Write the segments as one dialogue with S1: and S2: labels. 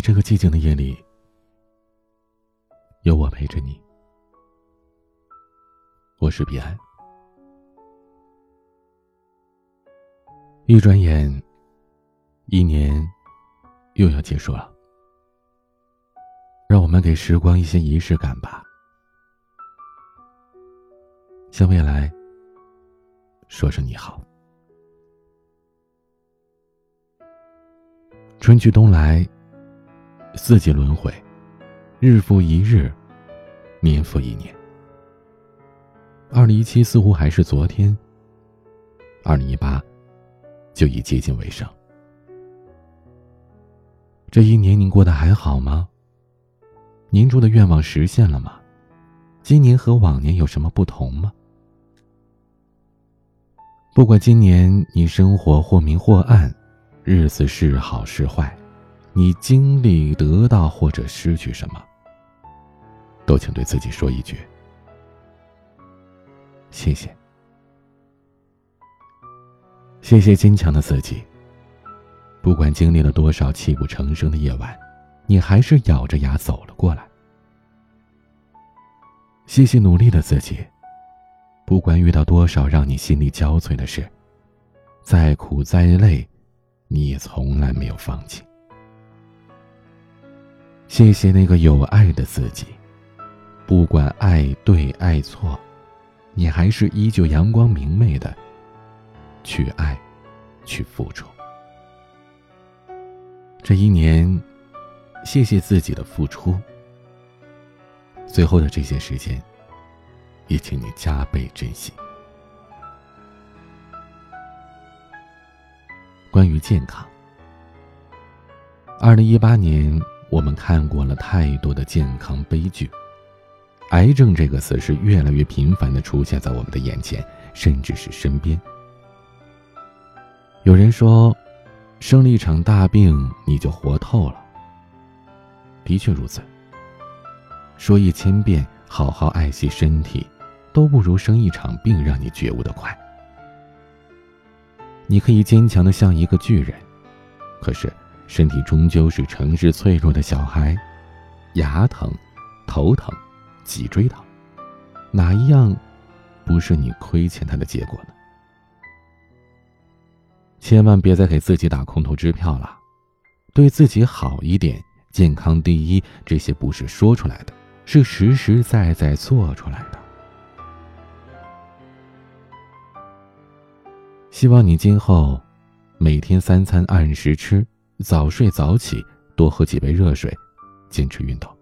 S1: 在这个寂静的夜里，有我陪着你。我是彼岸。一转眼，一年又要结束了。让我们给时光一些仪式感吧，向未来说声你好。春去冬来，四季轮回，日复一日，年复一年。二零一七似乎还是昨天，二零一八就已接近尾声。这一年您过得还好吗？您住的愿望实现了吗？今年和往年有什么不同吗？不管今年你生活或明或暗。日子是好是坏，你经历、得到或者失去什么，都请对自己说一句：谢谢。谢谢坚强的自己。不管经历了多少泣不成声的夜晚，你还是咬着牙走了过来。谢谢努力的自己。不管遇到多少让你心力交瘁的事，再苦再累。你也从来没有放弃。谢谢那个有爱的自己，不管爱对爱错，你还是依旧阳光明媚的去爱，去付出。这一年，谢谢自己的付出。最后的这些时间，也请你加倍珍惜。关于健康，二零一八年我们看过了太多的健康悲剧，癌症这个词是越来越频繁的出现在我们的眼前，甚至是身边。有人说，生了一场大病你就活透了。的确如此。说一千遍好好爱惜身体，都不如生一场病让你觉悟的快。你可以坚强的像一个巨人，可是身体终究是诚实脆弱的小孩，牙疼、头疼、脊椎疼，哪一样不是你亏欠他的结果呢？千万别再给自己打空头支票了，对自己好一点，健康第一，这些不是说出来的，是实实在在做出来的。希望你今后每天三餐按时吃，早睡早起，多喝几杯热水，坚持运动。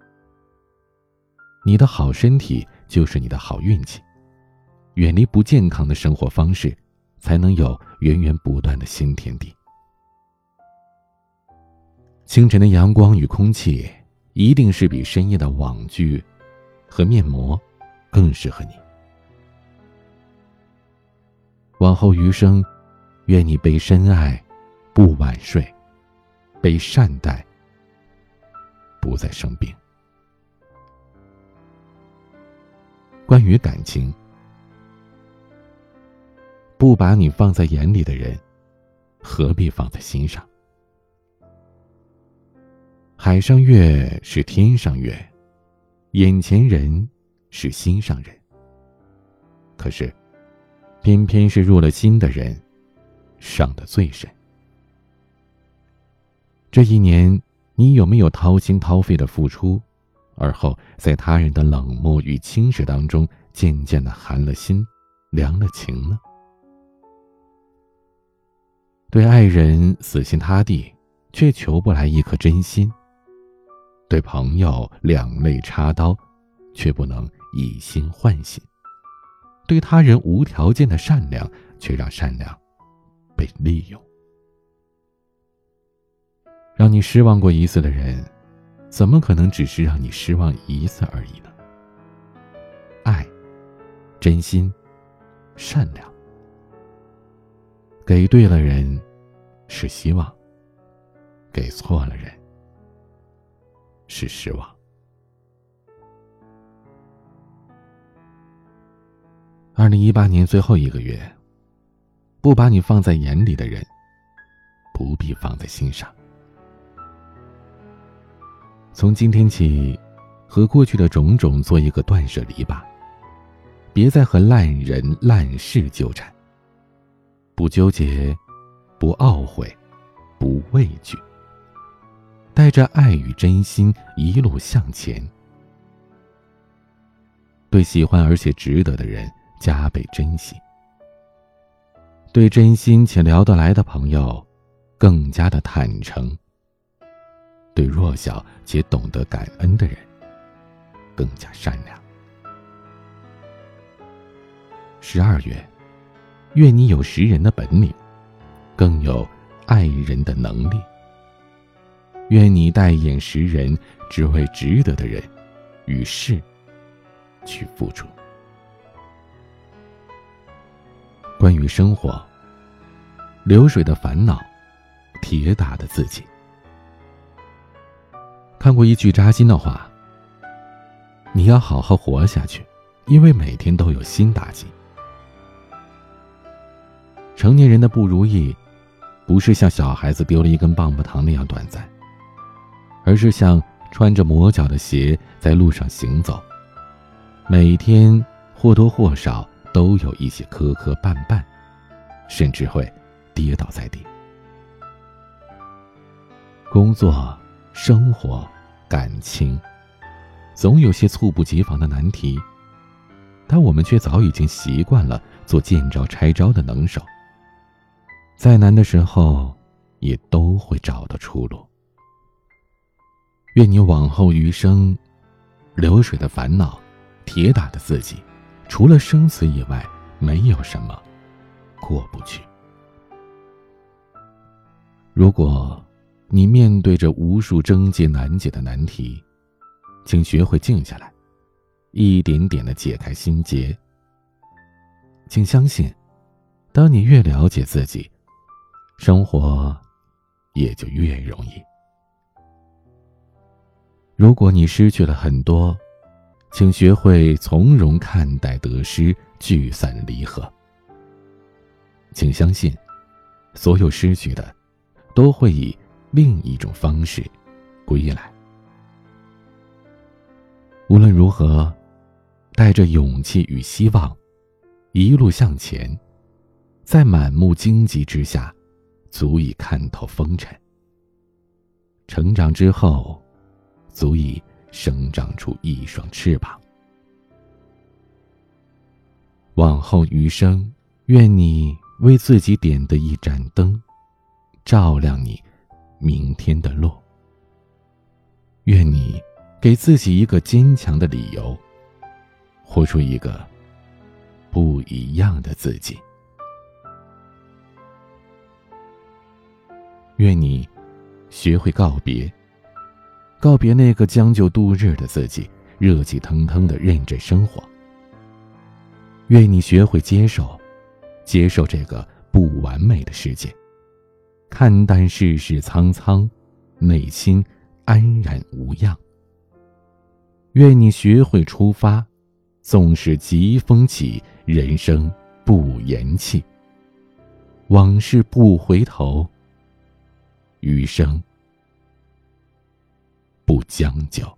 S1: 你的好身体就是你的好运气，远离不健康的生活方式，才能有源源不断的新天地。清晨的阳光与空气，一定是比深夜的网剧和面膜更适合你。往后余生，愿你被深爱，不晚睡，被善待，不再生病。关于感情，不把你放在眼里的人，何必放在心上？海上月是天上月，眼前人是心上人。可是。偏偏是入了心的人，伤得最深。这一年，你有没有掏心掏肺的付出，而后在他人的冷漠与轻视当中，渐渐的寒了心，凉了情呢？对爱人死心塌地，却求不来一颗真心；对朋友两肋插刀，却不能以心换心。对他人无条件的善良，却让善良被利用。让你失望过一次的人，怎么可能只是让你失望一次而已呢？爱、真心、善良，给对了人是希望，给错了人是失望。二零一八年最后一个月，不把你放在眼里的人，不必放在心上。从今天起，和过去的种种做一个断舍离吧。别再和烂人烂事纠缠。不纠结，不懊悔，不畏惧。带着爱与真心一路向前。对喜欢而且值得的人加倍珍惜。对真心且聊得来的朋友，更加的坦诚。对弱小且懂得感恩的人，更加善良。十二月，愿你有识人的本领，更有爱人的能力。愿你带眼识人，只为值得的人与事去付出。关于生活，流水的烦恼，铁打的自己。看过一句扎心的话：“你要好好活下去，因为每天都有新打击。”成年人的不如意，不是像小孩子丢了一根棒棒糖那样短暂，而是像穿着磨脚的鞋在路上行走，每天或多或少都有一些磕磕绊绊，甚至会跌倒在地。工作。生活、感情，总有些猝不及防的难题，但我们却早已经习惯了做见招拆招的能手。再难的时候，也都会找到出路。愿你往后余生，流水的烦恼，铁打的自己，除了生死以外，没有什么过不去。如果。你面对着无数症结难解的难题，请学会静下来，一点点的解开心结。请相信，当你越了解自己，生活也就越容易。如果你失去了很多，请学会从容看待得失、聚散离合。请相信，所有失去的，都会以。另一种方式，归来。无论如何，带着勇气与希望，一路向前，在满目荆棘之下，足以看透风尘。成长之后，足以生长出一双翅膀。往后余生，愿你为自己点的一盏灯，照亮你。明天的路。愿你给自己一个坚强的理由，活出一个不一样的自己。愿你学会告别，告别那个将就度日的自己，热气腾腾的认真生活。愿你学会接受，接受这个不完美的世界。看淡世事沧桑，内心安然无恙。愿你学会出发，纵使疾风起，人生不言弃。往事不回头，余生不将就。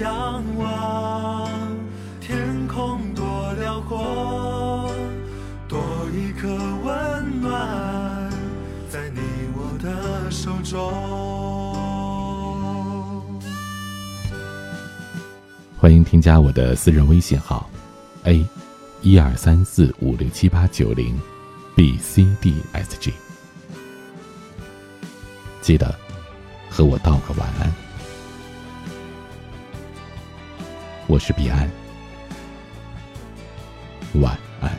S2: 仰望天空多辽阔，多一颗温暖在你我的手中。
S1: 欢迎添加我的私人微信号：a 一二三四五六七八九零 b c d s g。记得和我道个晚安。我是彼岸，晚安。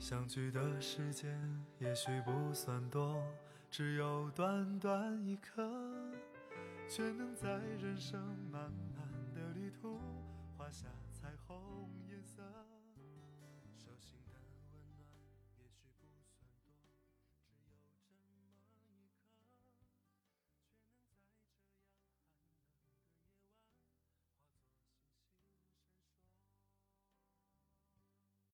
S2: 相聚的时间也许不算多，只有短短一刻，却能在人生漫漫的旅途画下彩虹颜色。